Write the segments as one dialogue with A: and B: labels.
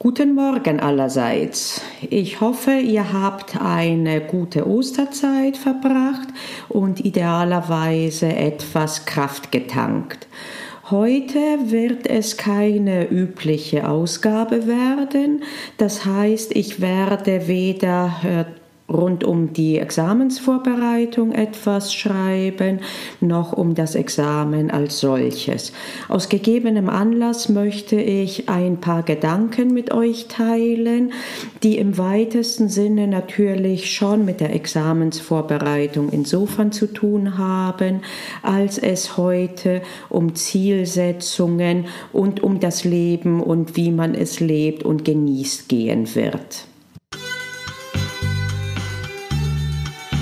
A: Guten Morgen allerseits. Ich hoffe, ihr habt eine gute Osterzeit verbracht und idealerweise etwas Kraft getankt. Heute wird es keine übliche Ausgabe werden. Das heißt, ich werde weder äh, rund um die Examensvorbereitung etwas schreiben, noch um das Examen als solches. Aus gegebenem Anlass möchte ich ein paar Gedanken mit euch teilen, die im weitesten Sinne natürlich schon mit der Examensvorbereitung insofern zu tun haben, als es heute um Zielsetzungen und um das Leben und wie man es lebt und genießt gehen wird.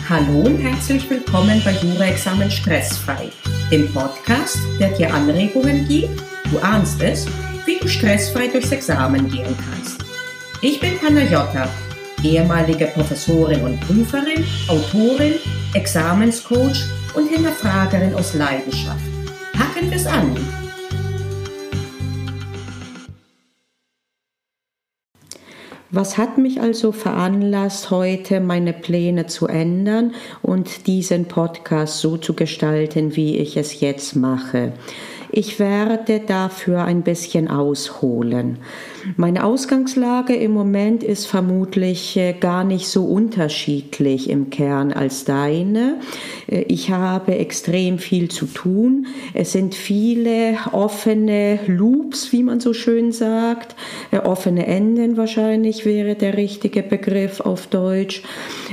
B: Hallo und herzlich willkommen bei Jura-Examen Stressfrei, dem Podcast, der dir Anregungen gibt, du ahnst es, wie du stressfrei durchs Examen gehen kannst. Ich bin Panayota, ehemalige Professorin und Prüferin, Autorin, Examenscoach und Hinterfragerin aus Leidenschaft. Packen wir's an!
A: Was hat mich also veranlasst, heute meine Pläne zu ändern und diesen Podcast so zu gestalten, wie ich es jetzt mache? Ich werde dafür ein bisschen ausholen. Meine Ausgangslage im Moment ist vermutlich äh, gar nicht so unterschiedlich im Kern als deine. Äh, ich habe extrem viel zu tun. Es sind viele offene Loops, wie man so schön sagt. Äh, offene Enden wahrscheinlich wäre der richtige Begriff auf Deutsch.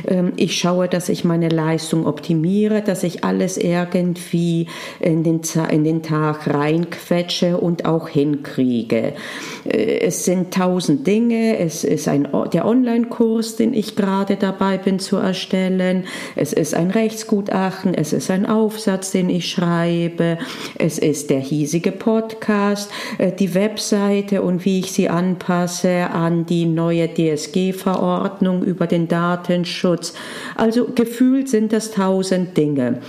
A: Ähm, ich schaue, dass ich meine Leistung optimiere, dass ich alles irgendwie in den, in den Tag reinquetsche und auch hinkriege. Es sind tausend Dinge. Es ist ein, der Online-Kurs, den ich gerade dabei bin zu erstellen. Es ist ein Rechtsgutachten. Es ist ein Aufsatz, den ich schreibe. Es ist der hiesige Podcast, äh, die Webseite und wie ich sie anpasse an die neue DSG-Verordnung über den Datenschutz. Also gefühlt sind das tausend Dinge.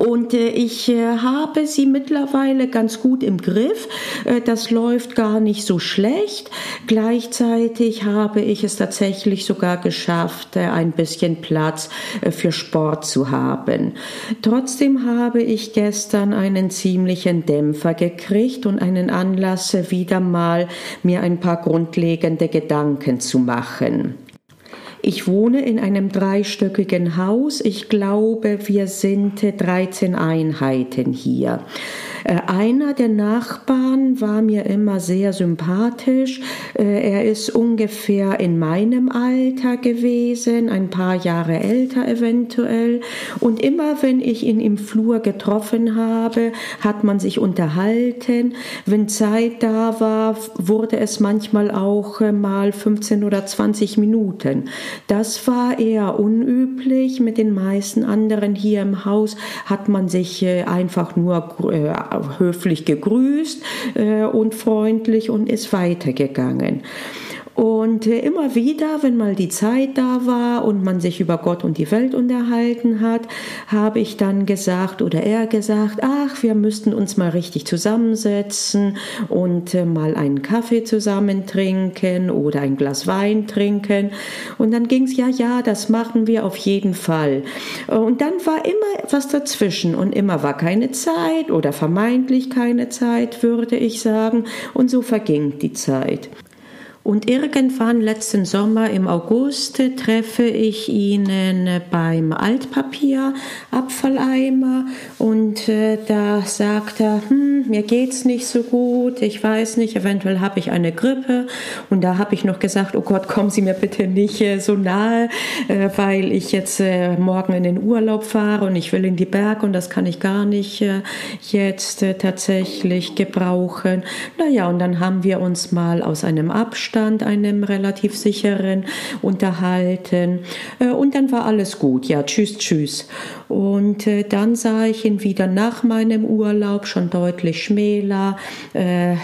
A: Und äh, ich äh, habe sie mittlerweile ganz gut im Griff. Äh, das läuft gar nicht so schlecht. Gleichzeitig habe ich es tatsächlich sogar geschafft, ein bisschen Platz für Sport zu haben. Trotzdem habe ich gestern einen ziemlichen Dämpfer gekriegt und einen Anlass, wieder mal mir ein paar grundlegende Gedanken zu machen. Ich wohne in einem dreistöckigen Haus. Ich glaube, wir sind 13 Einheiten hier. Äh, einer der Nachbarn war mir immer sehr sympathisch. Äh, er ist ungefähr in meinem Alter gewesen, ein paar Jahre älter eventuell. Und immer wenn ich ihn im Flur getroffen habe, hat man sich unterhalten. Wenn Zeit da war, wurde es manchmal auch äh, mal 15 oder 20 Minuten. Das war eher unüblich. Mit den meisten anderen hier im Haus hat man sich einfach nur höflich gegrüßt äh, und freundlich und ist weitergegangen. Und äh, immer wieder, wenn mal die Zeit da war und man sich über Gott und die Welt unterhalten hat, habe ich dann gesagt oder er gesagt, ach, wir müssten uns mal richtig zusammensetzen und äh, mal einen Kaffee zusammen trinken oder ein Glas Wein trinken. Und dann ging es, ja, ja, das machen wir auf jeden Fall. Und dann war immer etwas dazwischen und immer war keine Zeit oder vermeintlich keine Zeit, würde ich sagen. Und so verging die Zeit. Und irgendwann letzten Sommer im August treffe ich ihn beim Altpapierabfalleimer und äh, da sagt er, hm, mir geht's nicht so gut, ich weiß nicht, eventuell habe ich eine Grippe und da habe ich noch gesagt, oh Gott, kommen Sie mir bitte nicht äh, so nahe, äh, weil ich jetzt äh, morgen in den Urlaub fahre und ich will in die Berge und das kann ich gar nicht äh, jetzt äh, tatsächlich gebrauchen. Naja, und dann haben wir uns mal aus einem Abstand Abstand, einem relativ sicheren unterhalten. Äh, und dann war alles gut. Ja, tschüss, tschüss. Und äh, dann sah ich ihn wieder nach meinem Urlaub, schon deutlich schmäler, äh,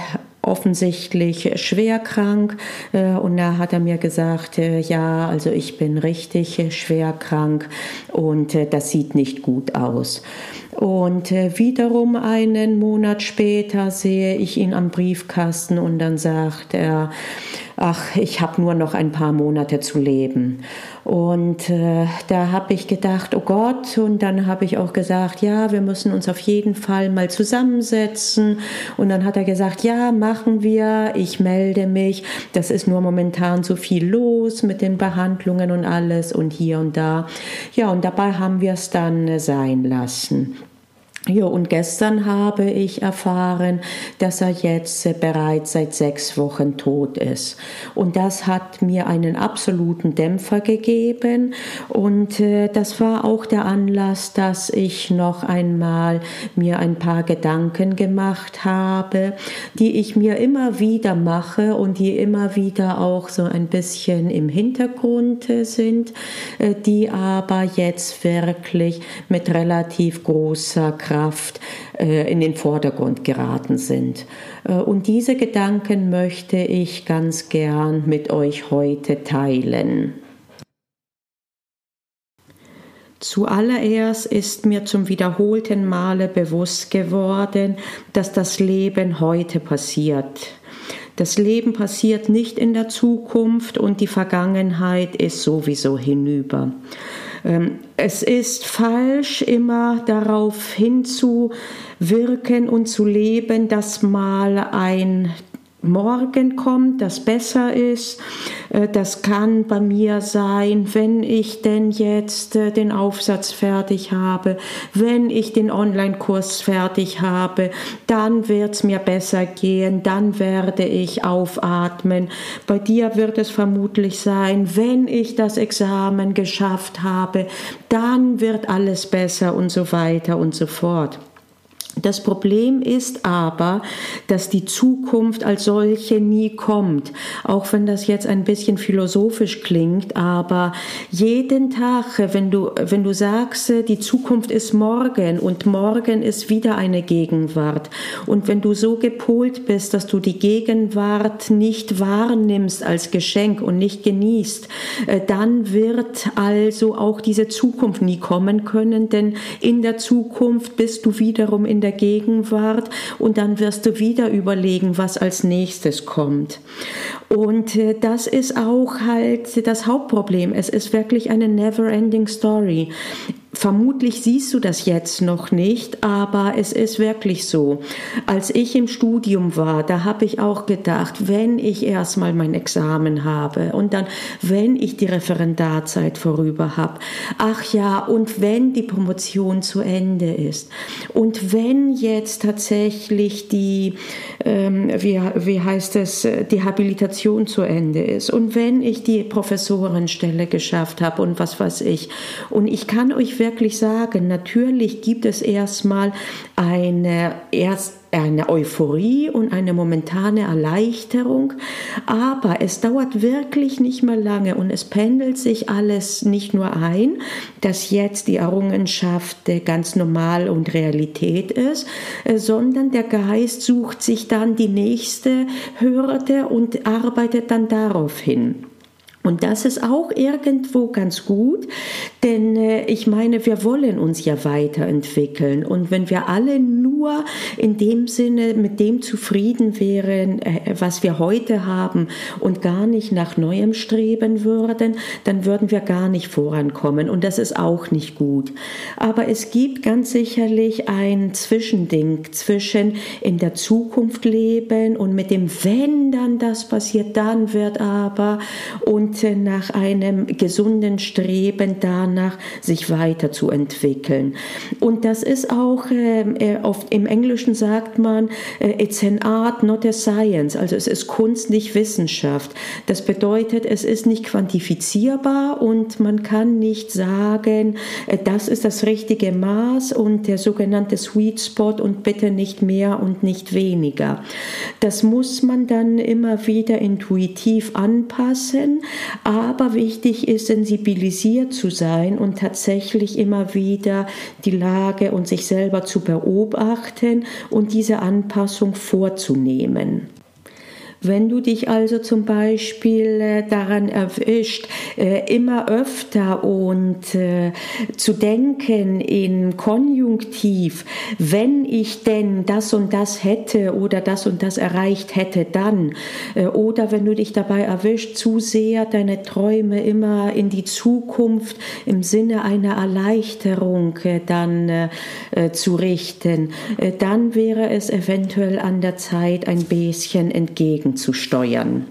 A: offensichtlich schwer krank und da hat er mir gesagt, ja, also ich bin richtig schwer krank und das sieht nicht gut aus. Und wiederum einen Monat später sehe ich ihn am Briefkasten und dann sagt er, ach, ich habe nur noch ein paar Monate zu leben. Und äh, da habe ich gedacht, oh Gott, und dann habe ich auch gesagt, ja, wir müssen uns auf jeden Fall mal zusammensetzen. Und dann hat er gesagt, ja, machen wir, ich melde mich. Das ist nur momentan so viel los mit den Behandlungen und alles und hier und da. Ja, und dabei haben wir es dann äh, sein lassen. Ja, und gestern habe ich erfahren, dass er jetzt bereits seit sechs Wochen tot ist. Und das hat mir einen absoluten Dämpfer gegeben. Und äh, das war auch der Anlass, dass ich noch einmal mir ein paar Gedanken gemacht habe, die ich mir immer wieder mache und die immer wieder auch so ein bisschen im Hintergrund sind, äh, die aber jetzt wirklich mit relativ großer Kraft Kraft äh, in den Vordergrund geraten sind. Äh, und diese Gedanken möchte ich ganz gern mit euch heute teilen. Zuallererst ist mir zum wiederholten Male bewusst geworden, dass das Leben heute passiert. Das Leben passiert nicht in der Zukunft und die Vergangenheit ist sowieso hinüber. Ähm, es ist falsch, immer darauf hinzuwirken und zu leben, dass mal ein morgen kommt, das besser ist. Äh, das kann bei mir sein, wenn ich denn jetzt äh, den Aufsatz fertig habe, wenn ich den Online-Kurs fertig habe, dann wird es mir besser gehen, dann werde ich aufatmen. Bei dir wird es vermutlich sein, wenn ich das Examen geschafft habe, dann wird alles besser und so weiter und so fort. Das Problem ist aber, dass die Zukunft als solche nie kommt, auch wenn das jetzt ein bisschen philosophisch klingt, aber jeden Tag, wenn du, wenn du sagst, die Zukunft ist morgen und morgen ist wieder eine Gegenwart. Und wenn du so gepolt bist, dass du die Gegenwart nicht wahrnimmst als Geschenk und nicht genießt, äh, dann wird also auch diese Zukunft nie kommen können, denn in der Zukunft bist du wiederum in der der Gegenwart und dann wirst du wieder überlegen, was als nächstes kommt. Und äh, das ist auch halt das Hauptproblem. Es ist wirklich eine never-ending Story. Vermutlich siehst du das jetzt noch nicht, aber es ist wirklich so. Als ich im Studium war, da habe ich auch gedacht, wenn ich erstmal mein Examen habe und dann, wenn ich die Referendarzeit vorüber habe, ach ja, und wenn die Promotion zu Ende ist und wenn jetzt tatsächlich die, ähm, wie, wie heißt es, die Habilitation zu Ende ist und wenn ich die Professorenstelle geschafft habe und was weiß ich. Und ich kann euch wirklich sagen, natürlich gibt es erstmal eine erst eine Euphorie und eine momentane Erleichterung, aber es dauert wirklich nicht mehr lange und es pendelt sich alles nicht nur ein, dass jetzt die Errungenschaft ganz normal und Realität ist, äh, sondern der Geist sucht sich dann die nächste Hürde und arbeitet dann darauf hin. Und das ist auch irgendwo ganz gut, denn äh, ich meine, wir wollen uns ja weiterentwickeln. Und wenn wir alle nur in dem Sinne mit dem zufrieden wären, äh, was wir heute haben und gar nicht nach Neuem streben würden, dann würden wir gar nicht vorankommen. Und das ist auch nicht gut. Aber es gibt ganz sicherlich ein Zwischending zwischen in der Zukunft leben und mit dem, wenn dann das passiert, dann wird aber und nach einem gesunden Streben danach, sich weiterzuentwickeln. Und das ist auch, ähm, äh, oft im Englischen sagt man, äh, it's an art, not a science. Also es ist Kunst, nicht Wissenschaft. Das bedeutet, es ist nicht quantifizierbar und man kann nicht sagen, äh, das ist das richtige Maß und der sogenannte Sweet Spot und bitte nicht mehr und nicht weniger. Das muss man dann immer wieder intuitiv anpassen, aber wichtig ist, sensibilisiert zu sein und tatsächlich immer wieder die Lage und sich selber zu beobachten und diese Anpassung vorzunehmen. Wenn du dich also zum Beispiel äh, daran erwischt, äh, immer öfter und äh, zu denken in Konjunktiv, wenn ich denn das und das hätte oder das und das erreicht hätte, dann, oder wenn du dich dabei erwischt, zu sehr deine Träume immer in die Zukunft im Sinne einer Erleichterung dann zu richten, dann wäre es eventuell an der Zeit, ein bisschen entgegen zu steuern.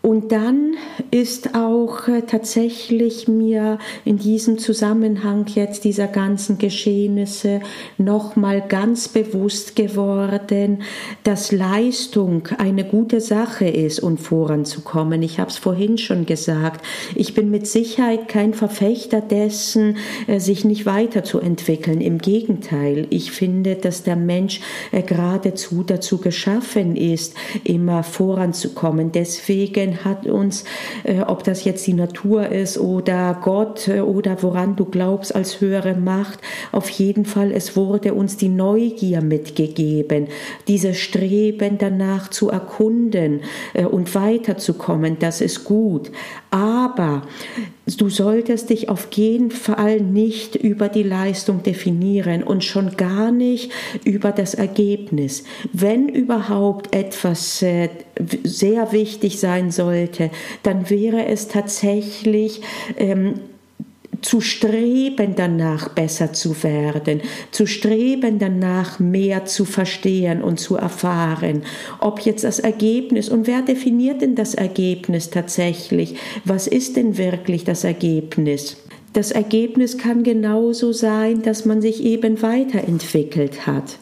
A: Und dann ist auch äh, tatsächlich mir in diesem Zusammenhang jetzt dieser ganzen Geschehnisse nochmal ganz bewusst geworden, dass Leistung eine gute Sache ist, um voranzukommen. Ich habe es vorhin schon gesagt. Ich bin mit Sicherheit kein Verfechter dessen, äh, sich nicht weiterzuentwickeln. Im Gegenteil, ich finde, dass der Mensch äh, geradezu dazu geschaffen ist, immer voranzukommen. Deswegen Medien hat uns, äh, ob das jetzt die Natur ist oder Gott äh, oder woran du glaubst als höhere Macht, auf jeden Fall, es wurde uns die Neugier mitgegeben, dieses Streben danach zu erkunden äh, und weiterzukommen, das ist gut. Aber du solltest dich auf jeden Fall nicht über die Leistung definieren und schon gar nicht über das Ergebnis. Wenn überhaupt etwas äh, sehr wichtig sein sollte, dann wäre es tatsächlich ähm, zu streben danach besser zu werden, zu streben danach mehr zu verstehen und zu erfahren. Ob jetzt das Ergebnis und wer definiert denn das Ergebnis tatsächlich? Was ist denn wirklich das Ergebnis? Das Ergebnis kann genauso sein, dass man sich eben weiterentwickelt hat.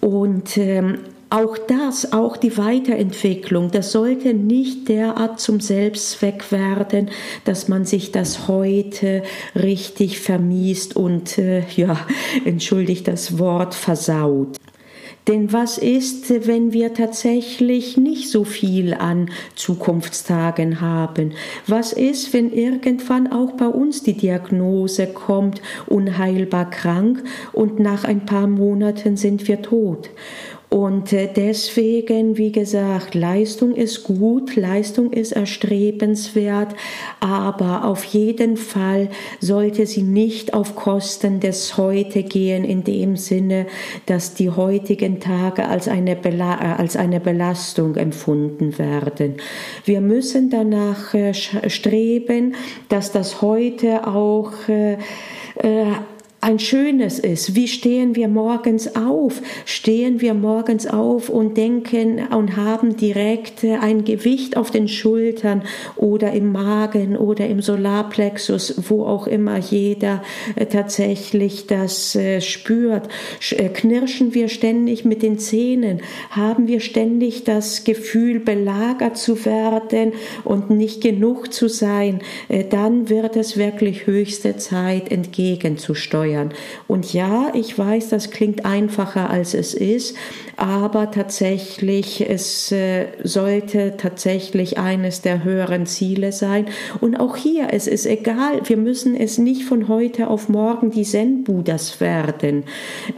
A: Und ähm, auch das, auch die Weiterentwicklung, das sollte nicht derart zum Selbstzweck werden, dass man sich das heute richtig vermiest und, äh, ja, entschuldigt das Wort, versaut. Denn was ist, wenn wir tatsächlich nicht so viel an Zukunftstagen haben? Was ist, wenn irgendwann auch bei uns die Diagnose kommt, unheilbar krank und nach ein paar Monaten sind wir tot? Und äh, deswegen, wie gesagt, Leistung ist gut, Leistung ist erstrebenswert, aber auf jeden Fall sollte sie nicht auf Kosten des Heute gehen, in dem Sinne, dass die heutigen Tage als eine, äh, als eine Belastung empfunden werden. Wir müssen danach äh, streben, dass das Heute auch äh, ein schönes ist. Wie stehen wir morgens auf? Stehen wir morgens auf und denken und haben direkt ein Gewicht auf den Schultern oder im Magen oder im Solarplexus, wo auch immer jeder äh, tatsächlich das äh, spürt. Äh, knirschen wir ständig mit den Zähnen? Haben wir ständig das Gefühl, belagert zu werden und nicht genug zu sein? Dann wird es wirklich höchste Zeit entgegenzusteuern steuern. Und ja, ich weiß, das klingt einfacher als es ist, aber tatsächlich, es äh, sollte tatsächlich eines der höheren Ziele sein. Und auch hier, es ist egal, wir müssen es nicht von heute auf morgen die Zen-Buddhas werden.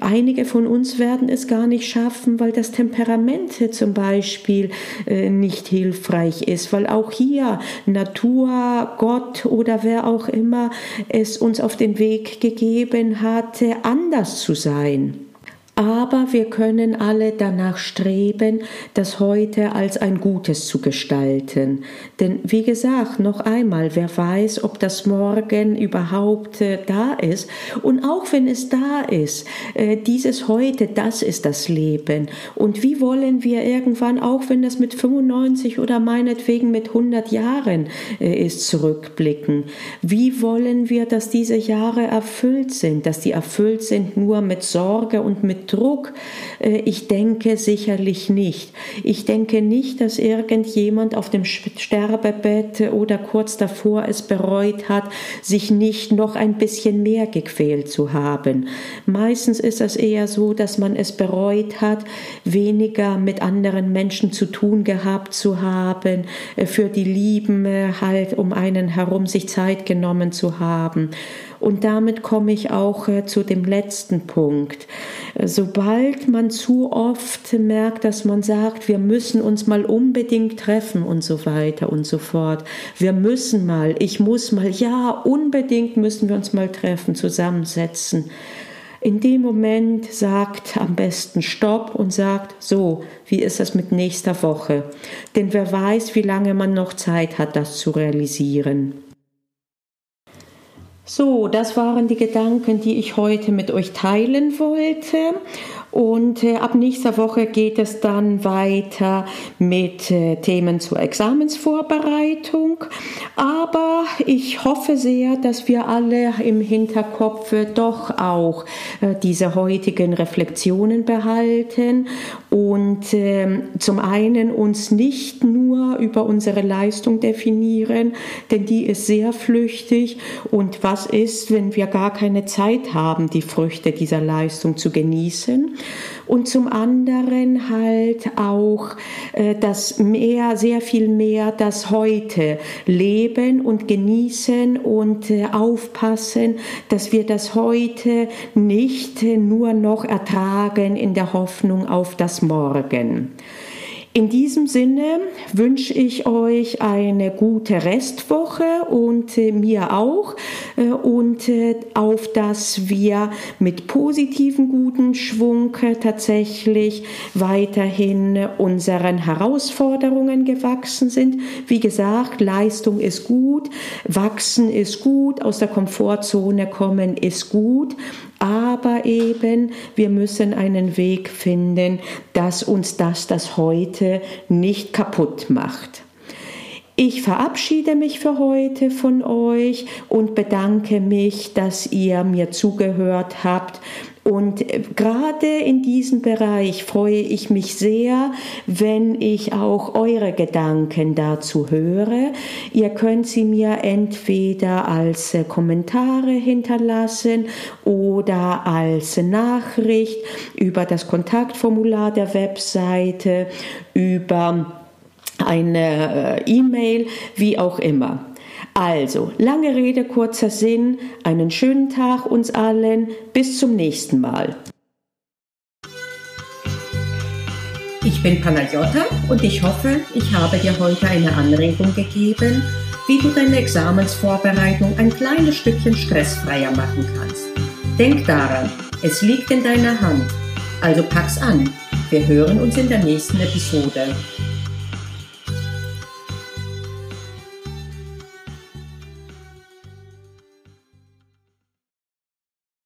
A: Einige von uns werden es gar nicht schaffen, weil das Temperament zum Beispiel äh, nicht hilfreich ist, weil auch hier Natur, Gott oder wer auch immer es uns auf den Weg gegeben hatte, anders zu sein aber wir können alle danach streben, das heute als ein Gutes zu gestalten. Denn wie gesagt, noch einmal, wer weiß, ob das morgen überhaupt äh, da ist. Und auch wenn es da ist, äh, dieses heute, das ist das Leben. Und wie wollen wir irgendwann, auch wenn das mit 95 oder meinetwegen mit 100 Jahren äh, ist, zurückblicken? Wie wollen wir, dass diese Jahre erfüllt sind, dass die erfüllt sind nur mit Sorge und mit Druck? Äh, ich denke sicherlich nicht. Ich denke nicht, dass irgendjemand auf dem Sterbebett oder kurz davor es bereut hat, sich nicht noch ein bisschen mehr gequält zu haben. Meistens ist es eher so, dass man es bereut hat, weniger mit anderen Menschen zu tun gehabt zu haben, äh, für die Lieben äh, halt um einen herum sich Zeit genommen zu haben. Und damit komme ich auch äh, zu dem letzten Punkt. Sobald man zu oft merkt, dass man sagt, wir müssen uns mal unbedingt treffen und so weiter und so fort. Wir müssen mal, ich muss mal, ja, unbedingt müssen wir uns mal treffen, zusammensetzen. In dem Moment sagt am besten Stopp und sagt, so, wie ist das mit nächster Woche? Denn wer weiß, wie lange man noch Zeit hat, das zu realisieren. So, das waren die Gedanken, die ich heute mit euch teilen wollte. Und äh, ab nächster Woche geht es dann weiter mit äh, Themen zur Examensvorbereitung. Aber ich hoffe sehr, dass wir alle im Hinterkopf doch auch äh, diese heutigen Reflexionen behalten und äh, zum einen uns nicht nur über unsere Leistung definieren, denn die ist sehr flüchtig. Und was ist, wenn wir gar keine Zeit haben, die Früchte dieser Leistung zu genießen? Und zum anderen halt auch äh, das mehr, sehr viel mehr das heute leben und genießen und äh, aufpassen, dass wir das heute nicht nur noch ertragen in der Hoffnung auf das Morgen. In diesem Sinne wünsche ich euch eine gute Restwoche und äh, mir auch äh, und äh, auf dass wir mit positiven guten Schwung tatsächlich weiterhin unseren Herausforderungen gewachsen sind. Wie gesagt, Leistung ist gut, wachsen ist gut, aus der Komfortzone kommen ist gut, aber eben wir müssen einen Weg finden, dass uns das das heute nicht kaputt macht. Ich verabschiede mich für heute von euch und bedanke mich, dass ihr mir zugehört habt und äh, gerade in diesem Bereich freue ich mich sehr, wenn ich auch eure Gedanken dazu höre. Ihr könnt sie mir entweder als äh, Kommentare hinterlassen oder als Nachricht über das Kontaktformular der Webseite, über eine äh, E-Mail, wie auch immer. Also, lange Rede, kurzer Sinn, einen schönen Tag uns allen, bis zum nächsten Mal.
B: Ich bin Panagiotta und ich hoffe, ich habe dir heute eine Anregung gegeben, wie du deine Examensvorbereitung ein kleines Stückchen stressfreier machen kannst. Denk daran, es liegt in deiner Hand. Also pack's an. Wir hören uns in der nächsten Episode.